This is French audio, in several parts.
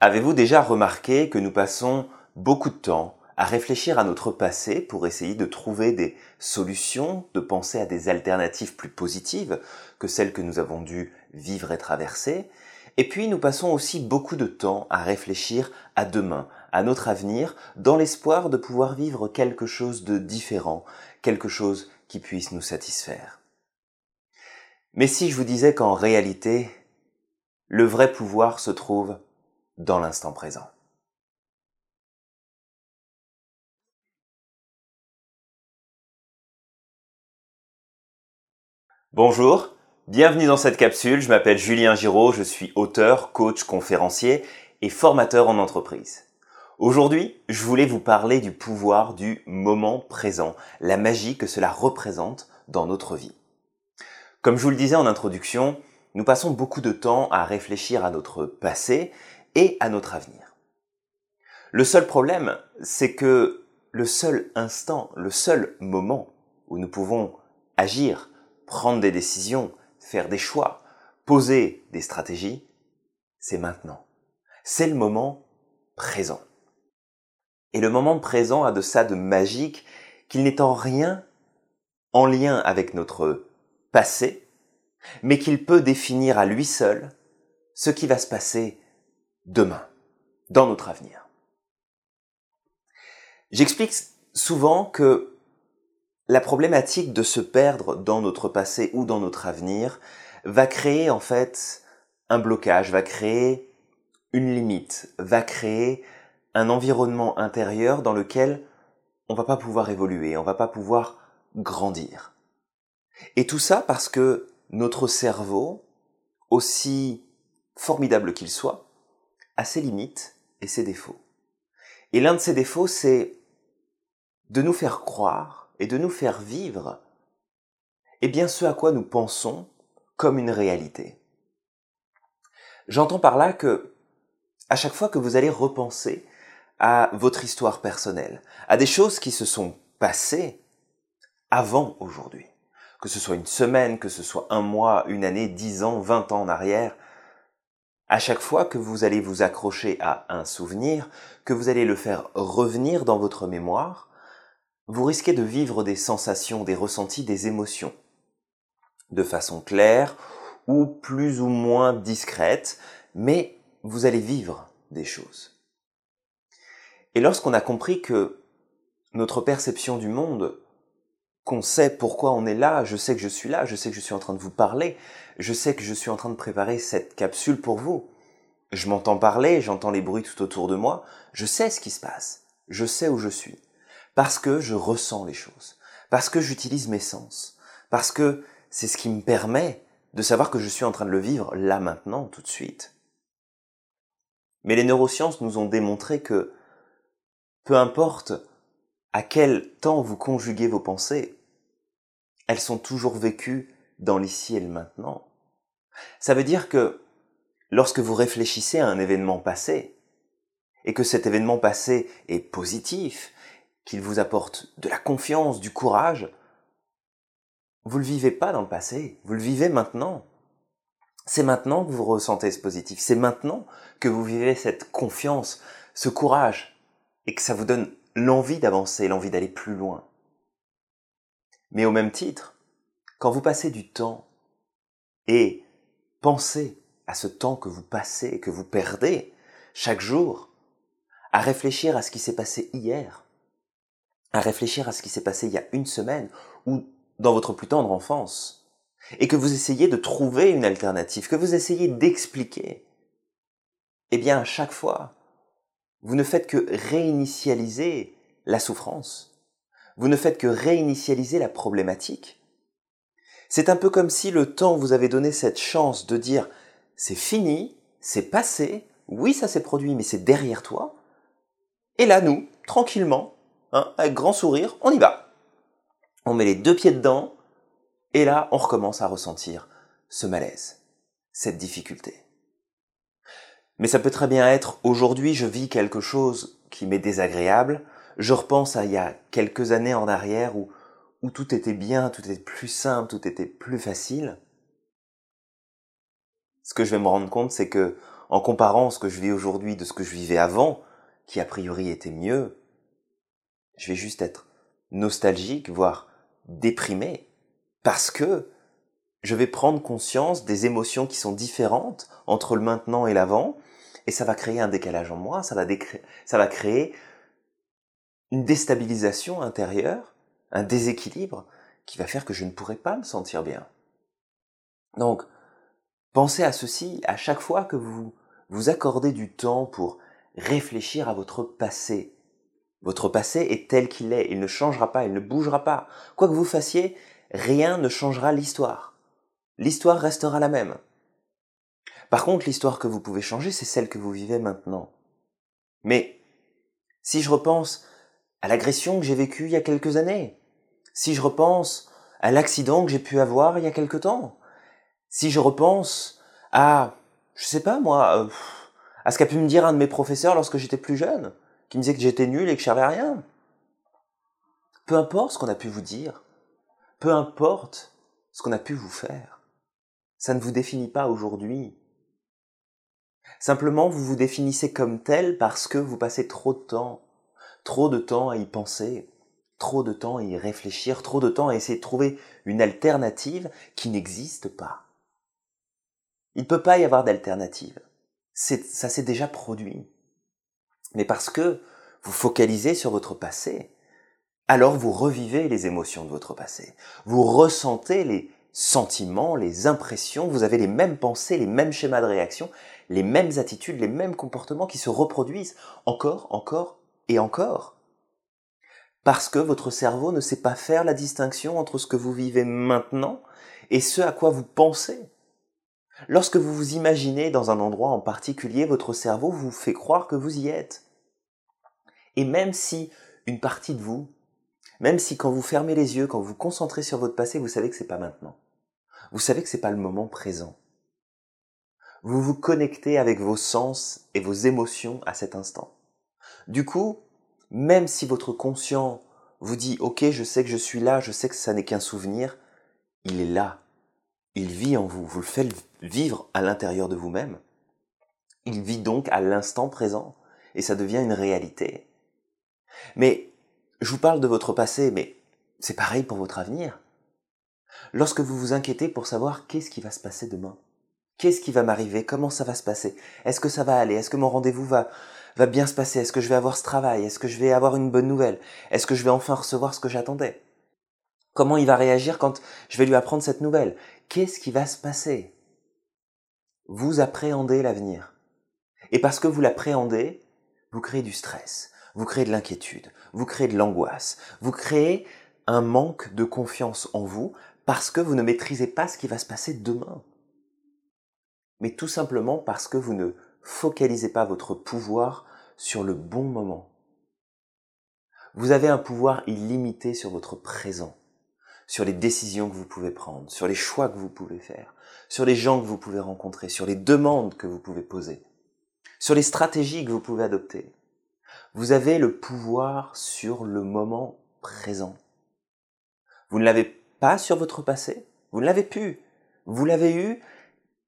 Avez-vous déjà remarqué que nous passons beaucoup de temps à réfléchir à notre passé pour essayer de trouver des solutions, de penser à des alternatives plus positives que celles que nous avons dû vivre et traverser? Et puis nous passons aussi beaucoup de temps à réfléchir à demain, à notre avenir, dans l'espoir de pouvoir vivre quelque chose de différent, quelque chose qui puisse nous satisfaire. Mais si je vous disais qu'en réalité, le vrai pouvoir se trouve dans l'instant présent. Bonjour, bienvenue dans cette capsule. Je m'appelle Julien Giraud, je suis auteur, coach, conférencier et formateur en entreprise. Aujourd'hui, je voulais vous parler du pouvoir du moment présent, la magie que cela représente dans notre vie. Comme je vous le disais en introduction, nous passons beaucoup de temps à réfléchir à notre passé et à notre avenir. Le seul problème, c'est que le seul instant, le seul moment où nous pouvons agir, prendre des décisions, faire des choix, poser des stratégies, c'est maintenant. C'est le moment présent. Et le moment présent a de ça de magique qu'il n'est en rien en lien avec notre passé, mais qu'il peut définir à lui seul ce qui va se passer demain, dans notre avenir. J'explique souvent que la problématique de se perdre dans notre passé ou dans notre avenir va créer en fait un blocage, va créer une limite, va créer un environnement intérieur dans lequel on va pas pouvoir évoluer, on va pas pouvoir grandir. Et tout ça parce que notre cerveau, aussi formidable qu'il soit, ses limites et ses défauts. Et l'un de ses défauts, c'est de nous faire croire et de nous faire vivre eh bien ce à quoi nous pensons comme une réalité. J'entends par là que à chaque fois que vous allez repenser à votre histoire personnelle, à des choses qui se sont passées avant aujourd'hui, que ce soit une semaine, que ce soit un mois, une année, dix ans, vingt ans en arrière, à chaque fois que vous allez vous accrocher à un souvenir, que vous allez le faire revenir dans votre mémoire, vous risquez de vivre des sensations, des ressentis, des émotions, de façon claire ou plus ou moins discrète, mais vous allez vivre des choses. Et lorsqu'on a compris que notre perception du monde qu'on sait pourquoi on est là, je sais que je suis là, je sais que je suis en train de vous parler, je sais que je suis en train de préparer cette capsule pour vous. Je m'entends parler, j'entends les bruits tout autour de moi, je sais ce qui se passe, je sais où je suis, parce que je ressens les choses, parce que j'utilise mes sens, parce que c'est ce qui me permet de savoir que je suis en train de le vivre là maintenant, tout de suite. Mais les neurosciences nous ont démontré que peu importe à quel temps vous conjuguez vos pensées, elles sont toujours vécues dans l'ici et le maintenant. Ça veut dire que lorsque vous réfléchissez à un événement passé, et que cet événement passé est positif, qu'il vous apporte de la confiance, du courage, vous ne le vivez pas dans le passé, vous le vivez maintenant. C'est maintenant que vous ressentez ce positif, c'est maintenant que vous vivez cette confiance, ce courage, et que ça vous donne l'envie d'avancer, l'envie d'aller plus loin. Mais au même titre, quand vous passez du temps et pensez à ce temps que vous passez et que vous perdez chaque jour, à réfléchir à ce qui s'est passé hier, à réfléchir à ce qui s'est passé il y a une semaine ou dans votre plus tendre enfance, et que vous essayez de trouver une alternative, que vous essayez d'expliquer, eh bien à chaque fois, vous ne faites que réinitialiser la souffrance, vous ne faites que réinitialiser la problématique. C'est un peu comme si le temps vous avait donné cette chance de dire c'est fini, c'est passé, oui ça s'est produit mais c'est derrière toi. Et là nous, tranquillement, hein, avec grand sourire, on y va. On met les deux pieds dedans et là on recommence à ressentir ce malaise, cette difficulté. Mais ça peut très bien être aujourd'hui je vis quelque chose qui m'est désagréable, je repense à il y a quelques années en arrière où, où tout était bien, tout était plus simple, tout était plus facile. Ce que je vais me rendre compte, c'est que en comparant ce que je vis aujourd'hui de ce que je vivais avant, qui a priori était mieux, je vais juste être nostalgique, voire déprimé, parce que je vais prendre conscience des émotions qui sont différentes entre le maintenant et l'avant, et ça va créer un décalage en moi, ça va, ça va créer une déstabilisation intérieure, un déséquilibre qui va faire que je ne pourrai pas me sentir bien. Donc, pensez à ceci à chaque fois que vous vous accordez du temps pour réfléchir à votre passé. Votre passé est tel qu'il est, il ne changera pas, il ne bougera pas. Quoi que vous fassiez, rien ne changera l'histoire. L'histoire restera la même. Par contre, l'histoire que vous pouvez changer, c'est celle que vous vivez maintenant. Mais, si je repense à l'agression que j'ai vécue il y a quelques années, si je repense à l'accident que j'ai pu avoir il y a quelque temps, si je repense à, je sais pas moi, euh, à ce qu'a pu me dire un de mes professeurs lorsque j'étais plus jeune, qui me disait que j'étais nul et que je savais rien. Peu importe ce qu'on a pu vous dire, peu importe ce qu'on a pu vous faire, ça ne vous définit pas aujourd'hui. Simplement, vous vous définissez comme tel parce que vous passez trop de temps, trop de temps à y penser, trop de temps à y réfléchir, trop de temps à essayer de trouver une alternative qui n'existe pas. Il ne peut pas y avoir d'alternative. ça s'est déjà produit. Mais parce que vous focalisez sur votre passé, alors vous revivez les émotions de votre passé. Vous ressentez les sentiments, les impressions, vous avez les mêmes pensées, les mêmes schémas de réaction, les mêmes attitudes, les mêmes comportements qui se reproduisent encore, encore et encore. Parce que votre cerveau ne sait pas faire la distinction entre ce que vous vivez maintenant et ce à quoi vous pensez. Lorsque vous vous imaginez dans un endroit en particulier, votre cerveau vous fait croire que vous y êtes. Et même si une partie de vous, même si quand vous fermez les yeux, quand vous vous concentrez sur votre passé, vous savez que c'est pas maintenant. Vous savez que c'est pas le moment présent. Vous vous connectez avec vos sens et vos émotions à cet instant. Du coup, même si votre conscient vous dit OK, je sais que je suis là, je sais que ça n'est qu'un souvenir, il est là. Il vit en vous, vous le faites vivre à l'intérieur de vous-même. Il vit donc à l'instant présent et ça devient une réalité. Mais je vous parle de votre passé, mais c'est pareil pour votre avenir. Lorsque vous vous inquiétez pour savoir qu'est-ce qui va se passer demain, qu'est-ce qui va m'arriver, comment ça va se passer, est-ce que ça va aller, est-ce que mon rendez-vous va, va bien se passer, est-ce que je vais avoir ce travail, est-ce que je vais avoir une bonne nouvelle, est-ce que je vais enfin recevoir ce que j'attendais, comment il va réagir quand je vais lui apprendre cette nouvelle, qu'est-ce qui va se passer, vous appréhendez l'avenir. Et parce que vous l'appréhendez, vous créez du stress, vous créez de l'inquiétude, vous créez de l'angoisse, vous créez un manque de confiance en vous parce que vous ne maîtrisez pas ce qui va se passer demain. Mais tout simplement parce que vous ne focalisez pas votre pouvoir sur le bon moment. Vous avez un pouvoir illimité sur votre présent sur les décisions que vous pouvez prendre, sur les choix que vous pouvez faire, sur les gens que vous pouvez rencontrer, sur les demandes que vous pouvez poser, sur les stratégies que vous pouvez adopter. Vous avez le pouvoir sur le moment présent. Vous ne l'avez pas sur votre passé, vous ne l'avez pu, vous l'avez eu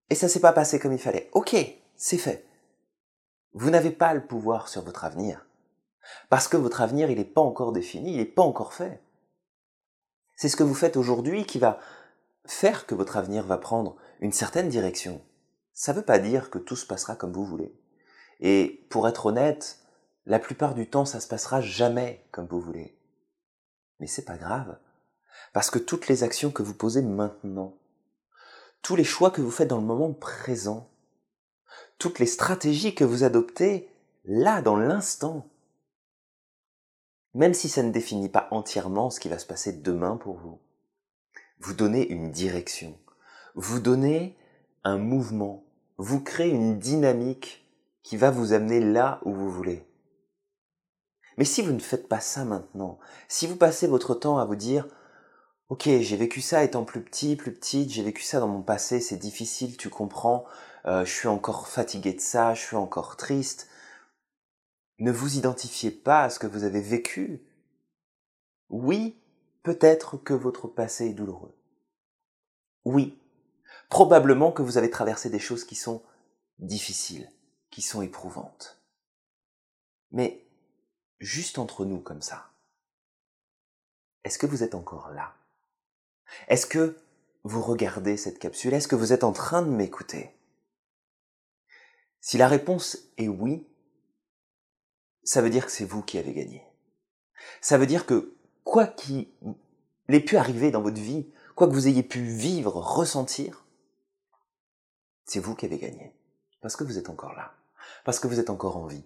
et ça s'est pas passé comme il fallait. Ok, c'est fait. Vous n'avez pas le pouvoir sur votre avenir. Parce que votre avenir, il n'est pas encore défini, il n'est pas encore fait. C'est ce que vous faites aujourd'hui qui va faire que votre avenir va prendre une certaine direction. Ça ne veut pas dire que tout se passera comme vous voulez. Et pour être honnête, la plupart du temps, ça se passera jamais comme vous voulez. Mais c'est pas grave. Parce que toutes les actions que vous posez maintenant, tous les choix que vous faites dans le moment présent, toutes les stratégies que vous adoptez là, dans l'instant, même si ça ne définit pas entièrement ce qui va se passer demain pour vous. Vous donnez une direction, vous donnez un mouvement, vous créez une dynamique qui va vous amener là où vous voulez. Mais si vous ne faites pas ça maintenant, si vous passez votre temps à vous dire Ok, j'ai vécu ça étant plus petit, plus petite, j'ai vécu ça dans mon passé, c'est difficile, tu comprends, euh, je suis encore fatigué de ça, je suis encore triste, ne vous identifiez pas à ce que vous avez vécu. Oui, peut-être que votre passé est douloureux. Oui, probablement que vous avez traversé des choses qui sont difficiles, qui sont éprouvantes. Mais juste entre nous comme ça, est-ce que vous êtes encore là? Est-ce que vous regardez cette capsule? Est-ce que vous êtes en train de m'écouter? Si la réponse est oui, ça veut dire que c'est vous qui avez gagné. Ça veut dire que quoi qu'il ait pu arriver dans votre vie, quoi que vous ayez pu vivre, ressentir, c'est vous qui avez gagné. Parce que vous êtes encore là. Parce que vous êtes encore en vie.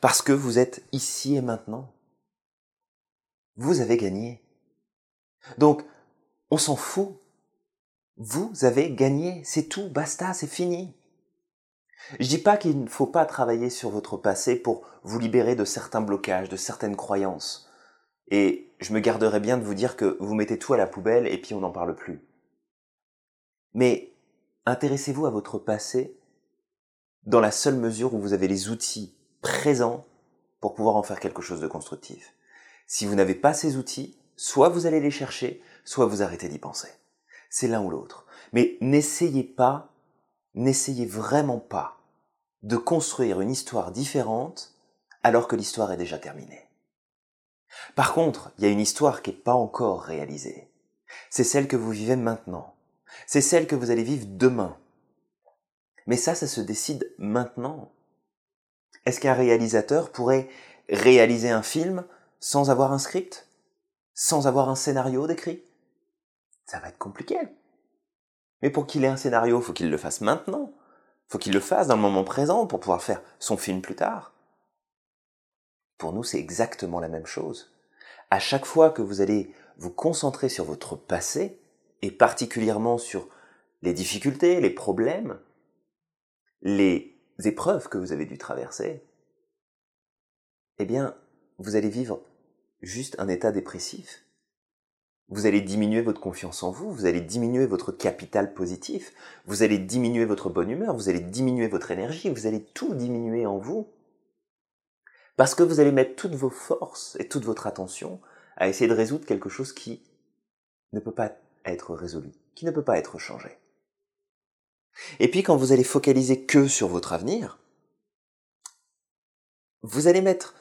Parce que vous êtes ici et maintenant. Vous avez gagné. Donc, on s'en fout. Vous avez gagné. C'est tout. Basta. C'est fini. Je dis pas qu'il ne faut pas travailler sur votre passé pour vous libérer de certains blocages, de certaines croyances. Et je me garderai bien de vous dire que vous mettez tout à la poubelle et puis on n'en parle plus. Mais intéressez-vous à votre passé dans la seule mesure où vous avez les outils présents pour pouvoir en faire quelque chose de constructif. Si vous n'avez pas ces outils, soit vous allez les chercher, soit vous arrêtez d'y penser. C'est l'un ou l'autre. Mais n'essayez pas, n'essayez vraiment pas de construire une histoire différente alors que l'histoire est déjà terminée. Par contre, il y a une histoire qui n'est pas encore réalisée. C'est celle que vous vivez maintenant. C'est celle que vous allez vivre demain. Mais ça, ça se décide maintenant. Est-ce qu'un réalisateur pourrait réaliser un film sans avoir un script? Sans avoir un scénario décrit? Ça va être compliqué. Mais pour qu'il ait un scénario, faut qu'il le fasse maintenant. Faut qu'il le fasse dans le moment présent pour pouvoir faire son film plus tard. Pour nous, c'est exactement la même chose. À chaque fois que vous allez vous concentrer sur votre passé, et particulièrement sur les difficultés, les problèmes, les épreuves que vous avez dû traverser, eh bien, vous allez vivre juste un état dépressif. Vous allez diminuer votre confiance en vous, vous allez diminuer votre capital positif, vous allez diminuer votre bonne humeur, vous allez diminuer votre énergie, vous allez tout diminuer en vous. Parce que vous allez mettre toutes vos forces et toute votre attention à essayer de résoudre quelque chose qui ne peut pas être résolu, qui ne peut pas être changé. Et puis quand vous allez focaliser que sur votre avenir, vous allez mettre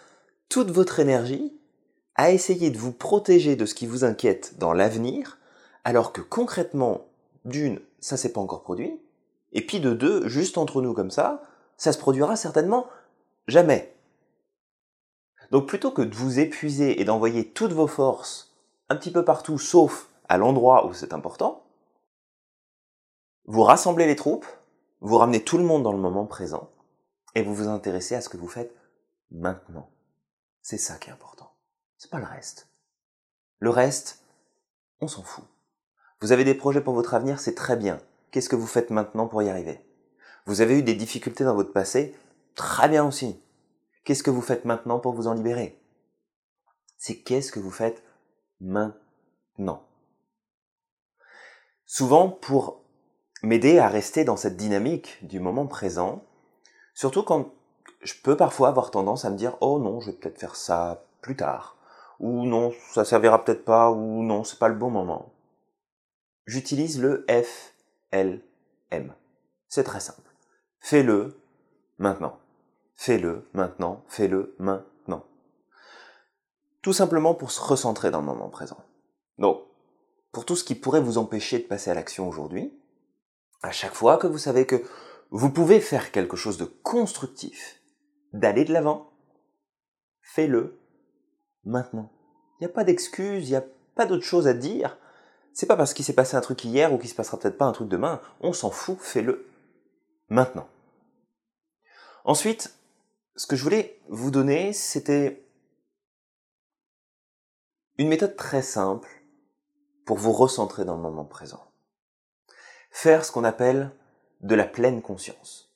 toute votre énergie à essayer de vous protéger de ce qui vous inquiète dans l'avenir, alors que concrètement, d'une, ça s'est pas encore produit, et puis de deux, juste entre nous comme ça, ça se produira certainement jamais. Donc plutôt que de vous épuiser et d'envoyer toutes vos forces un petit peu partout, sauf à l'endroit où c'est important, vous rassemblez les troupes, vous ramenez tout le monde dans le moment présent, et vous vous intéressez à ce que vous faites maintenant. C'est ça qui est important. C'est pas le reste. Le reste, on s'en fout. Vous avez des projets pour votre avenir, c'est très bien. Qu'est-ce que vous faites maintenant pour y arriver? Vous avez eu des difficultés dans votre passé, très bien aussi. Qu'est-ce que vous faites maintenant pour vous en libérer? C'est qu'est-ce que vous faites maintenant? Souvent, pour m'aider à rester dans cette dynamique du moment présent, surtout quand je peux parfois avoir tendance à me dire oh non, je vais peut-être faire ça plus tard, ou non, ça servira peut-être pas, ou non, c'est pas le bon moment. J'utilise le FLM. C'est très simple. Fais-le maintenant. Fais-le maintenant, fais-le maintenant. Tout simplement pour se recentrer dans le moment présent. Donc, pour tout ce qui pourrait vous empêcher de passer à l'action aujourd'hui, à chaque fois que vous savez que vous pouvez faire quelque chose de constructif, d'aller de l'avant, fais-le maintenant. Il n'y a pas d'excuse, il n'y a pas d'autre chose à dire. C'est pas parce qu'il s'est passé un truc hier ou qu'il se passera peut-être pas un truc demain. On s'en fout, fais-le maintenant. Ensuite, ce que je voulais vous donner, c'était une méthode très simple pour vous recentrer dans le moment présent. Faire ce qu'on appelle de la pleine conscience.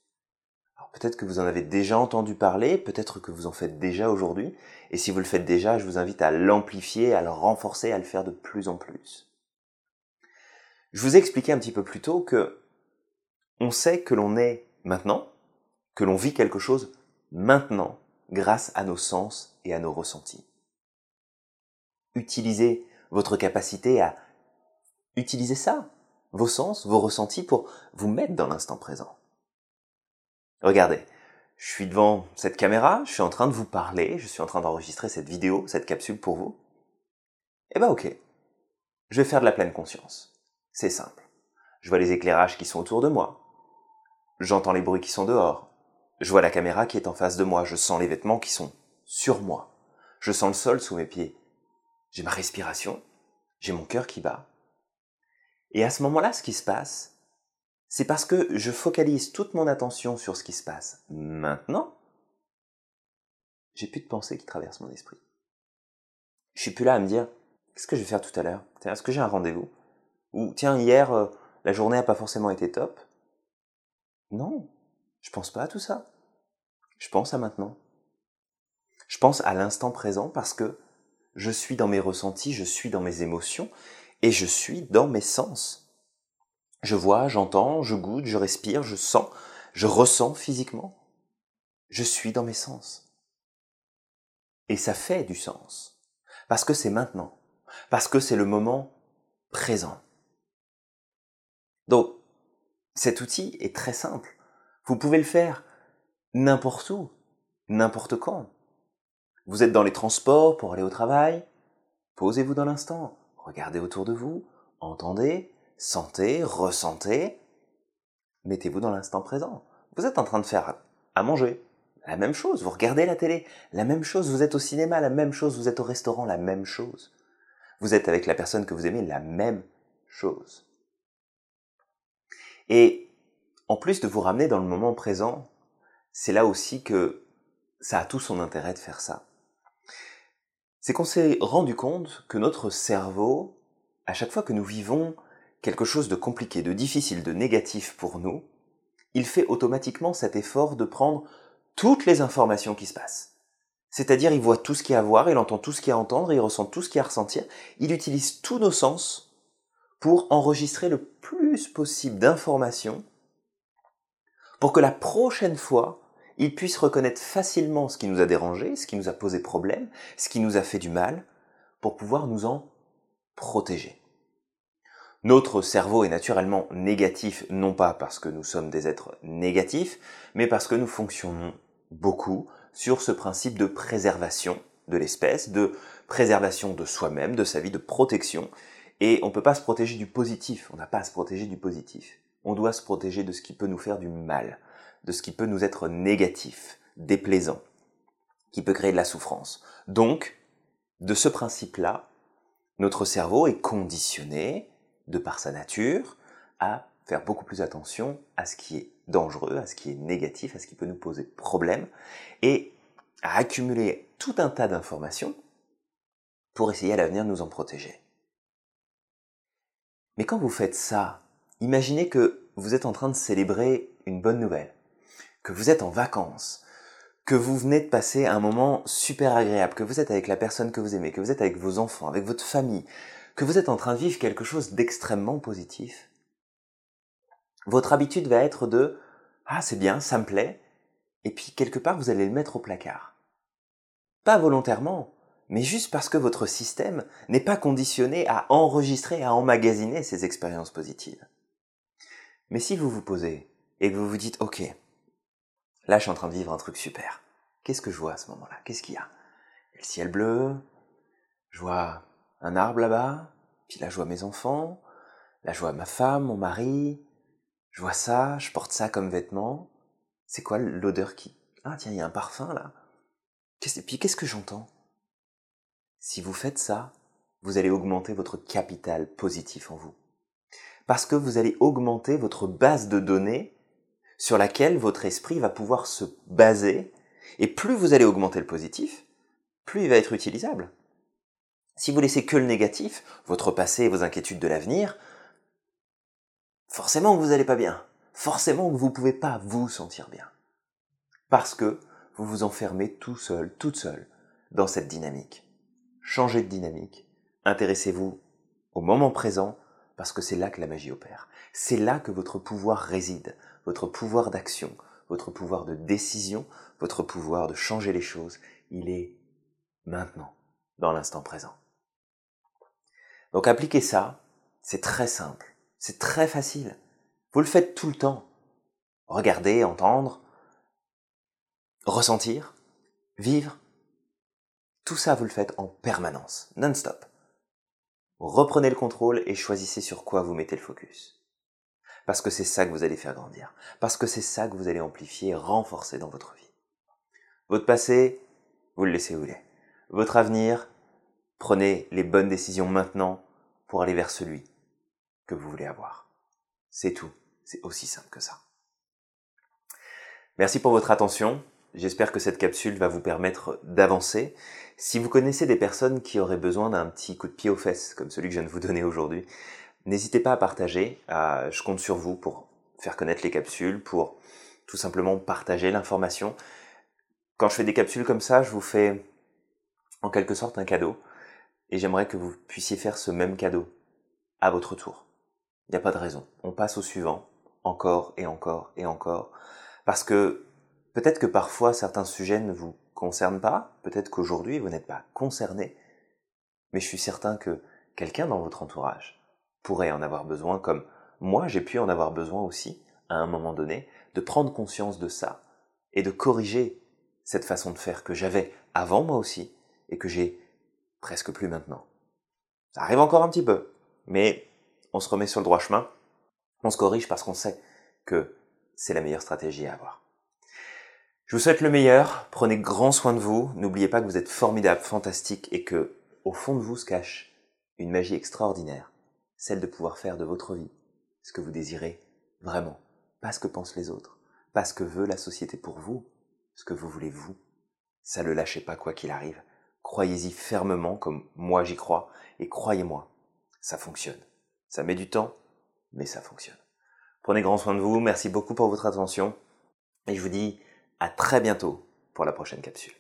Peut-être que vous en avez déjà entendu parler, peut-être que vous en faites déjà aujourd'hui, et si vous le faites déjà, je vous invite à l'amplifier, à le renforcer, à le faire de plus en plus. Je vous ai expliqué un petit peu plus tôt que on sait que l'on est maintenant, que l'on vit quelque chose maintenant grâce à nos sens et à nos ressentis. Utilisez votre capacité à utiliser ça, vos sens, vos ressentis pour vous mettre dans l'instant présent. Regardez, je suis devant cette caméra, je suis en train de vous parler, je suis en train d'enregistrer cette vidéo, cette capsule pour vous. Eh ben ok, je vais faire de la pleine conscience. C'est simple. Je vois les éclairages qui sont autour de moi. J'entends les bruits qui sont dehors. Je vois la caméra qui est en face de moi. Je sens les vêtements qui sont sur moi. Je sens le sol sous mes pieds. J'ai ma respiration. J'ai mon cœur qui bat. Et à ce moment-là, ce qui se passe, c'est parce que je focalise toute mon attention sur ce qui se passe maintenant, j'ai plus de pensées qui traversent mon esprit. Je suis plus là à me dire, qu'est-ce que je vais faire tout à l'heure? Est-ce que j'ai un rendez-vous? Ou tiens, hier, euh, la journée n'a pas forcément été top Non, je pense pas à tout ça. Je pense à maintenant. Je pense à l'instant présent parce que je suis dans mes ressentis, je suis dans mes émotions et je suis dans mes sens. Je vois, j'entends, je goûte, je respire, je sens, je ressens physiquement. Je suis dans mes sens. Et ça fait du sens. Parce que c'est maintenant. Parce que c'est le moment présent. Donc, cet outil est très simple. Vous pouvez le faire n'importe où, n'importe quand. Vous êtes dans les transports pour aller au travail, posez-vous dans l'instant, regardez autour de vous, entendez, sentez, ressentez, mettez-vous dans l'instant présent. Vous êtes en train de faire à manger, la même chose, vous regardez la télé, la même chose, vous êtes au cinéma, la même chose, vous êtes au restaurant, la même chose. Vous êtes avec la personne que vous aimez, la même chose. Et en plus de vous ramener dans le moment présent, c'est là aussi que ça a tout son intérêt de faire ça. C'est qu'on s'est rendu compte que notre cerveau, à chaque fois que nous vivons quelque chose de compliqué, de difficile, de négatif pour nous, il fait automatiquement cet effort de prendre toutes les informations qui se passent. C'est-à-dire, il voit tout ce qu'il y a à voir, il entend tout ce qu'il y a à entendre, il ressent tout ce qu'il y a à ressentir, il utilise tous nos sens pour enregistrer le plus possible d'informations pour que la prochaine fois, il puisse reconnaître facilement ce qui nous a dérangé, ce qui nous a posé problème, ce qui nous a fait du mal, pour pouvoir nous en protéger. Notre cerveau est naturellement négatif, non pas parce que nous sommes des êtres négatifs, mais parce que nous fonctionnons beaucoup sur ce principe de préservation de l'espèce, de préservation de soi-même, de sa vie, de protection. Et on ne peut pas se protéger du positif, on n'a pas à se protéger du positif. On doit se protéger de ce qui peut nous faire du mal de ce qui peut nous être négatif, déplaisant, qui peut créer de la souffrance. Donc, de ce principe-là, notre cerveau est conditionné, de par sa nature, à faire beaucoup plus attention à ce qui est dangereux, à ce qui est négatif, à ce qui peut nous poser problème, et à accumuler tout un tas d'informations pour essayer à l'avenir de nous en protéger. Mais quand vous faites ça, imaginez que vous êtes en train de célébrer une bonne nouvelle que vous êtes en vacances, que vous venez de passer un moment super agréable, que vous êtes avec la personne que vous aimez, que vous êtes avec vos enfants, avec votre famille, que vous êtes en train de vivre quelque chose d'extrêmement positif, votre habitude va être de Ah, c'est bien, ça me plaît, et puis quelque part vous allez le mettre au placard. Pas volontairement, mais juste parce que votre système n'est pas conditionné à enregistrer, à emmagasiner ces expériences positives. Mais si vous vous posez et que vous vous dites Ok, Là, je suis en train de vivre un truc super. Qu'est-ce que je vois à ce moment-là? Qu'est-ce qu'il y a? Le ciel bleu, je vois un arbre là-bas, puis là, je vois mes enfants, là, je vois ma femme, mon mari, je vois ça, je porte ça comme vêtement. C'est quoi l'odeur qui... Ah tiens, il y a un parfum là. Puis qu'est-ce que j'entends? Si vous faites ça, vous allez augmenter votre capital positif en vous. Parce que vous allez augmenter votre base de données sur laquelle votre esprit va pouvoir se baser, et plus vous allez augmenter le positif, plus il va être utilisable. Si vous laissez que le négatif, votre passé et vos inquiétudes de l'avenir, forcément que vous n'allez pas bien. Forcément que vous ne pouvez pas vous sentir bien. Parce que vous vous enfermez tout seul, toute seule, dans cette dynamique. Changez de dynamique. Intéressez-vous au moment présent, parce que c'est là que la magie opère. C'est là que votre pouvoir réside votre pouvoir d'action, votre pouvoir de décision, votre pouvoir de changer les choses, il est maintenant, dans l'instant présent. Donc appliquez ça, c'est très simple, c'est très facile. Vous le faites tout le temps. Regarder, entendre, ressentir, vivre, tout ça, vous le faites en permanence, non-stop. Reprenez le contrôle et choisissez sur quoi vous mettez le focus. Parce que c'est ça que vous allez faire grandir. Parce que c'est ça que vous allez amplifier renforcer dans votre vie. Votre passé, vous le laissez où il est. Votre avenir, prenez les bonnes décisions maintenant pour aller vers celui que vous voulez avoir. C'est tout. C'est aussi simple que ça. Merci pour votre attention. J'espère que cette capsule va vous permettre d'avancer. Si vous connaissez des personnes qui auraient besoin d'un petit coup de pied aux fesses, comme celui que je viens de vous donner aujourd'hui, n'hésitez pas à partager. je compte sur vous pour faire connaître les capsules, pour tout simplement partager l'information. Quand je fais des capsules comme ça, je vous fais en quelque sorte un cadeau. Et j'aimerais que vous puissiez faire ce même cadeau à votre tour. Il n'y a pas de raison. On passe au suivant, encore et encore et encore. Parce que Peut-être que parfois certains sujets ne vous concernent pas, peut-être qu'aujourd'hui vous n'êtes pas concerné, mais je suis certain que quelqu'un dans votre entourage pourrait en avoir besoin, comme moi j'ai pu en avoir besoin aussi, à un moment donné, de prendre conscience de ça et de corriger cette façon de faire que j'avais avant moi aussi et que j'ai presque plus maintenant. Ça arrive encore un petit peu, mais on se remet sur le droit chemin, on se corrige parce qu'on sait que c'est la meilleure stratégie à avoir. Je vous souhaite le meilleur, prenez grand soin de vous, n'oubliez pas que vous êtes formidable, fantastique et que, au fond de vous se cache une magie extraordinaire, celle de pouvoir faire de votre vie ce que vous désirez vraiment, pas ce que pensent les autres, pas ce que veut la société pour vous, ce que vous voulez vous. Ça ne le lâchez pas quoi qu'il arrive. Croyez-y fermement comme moi j'y crois et croyez-moi, ça fonctionne. Ça met du temps, mais ça fonctionne. Prenez grand soin de vous, merci beaucoup pour votre attention et je vous dis à très bientôt pour la prochaine capsule.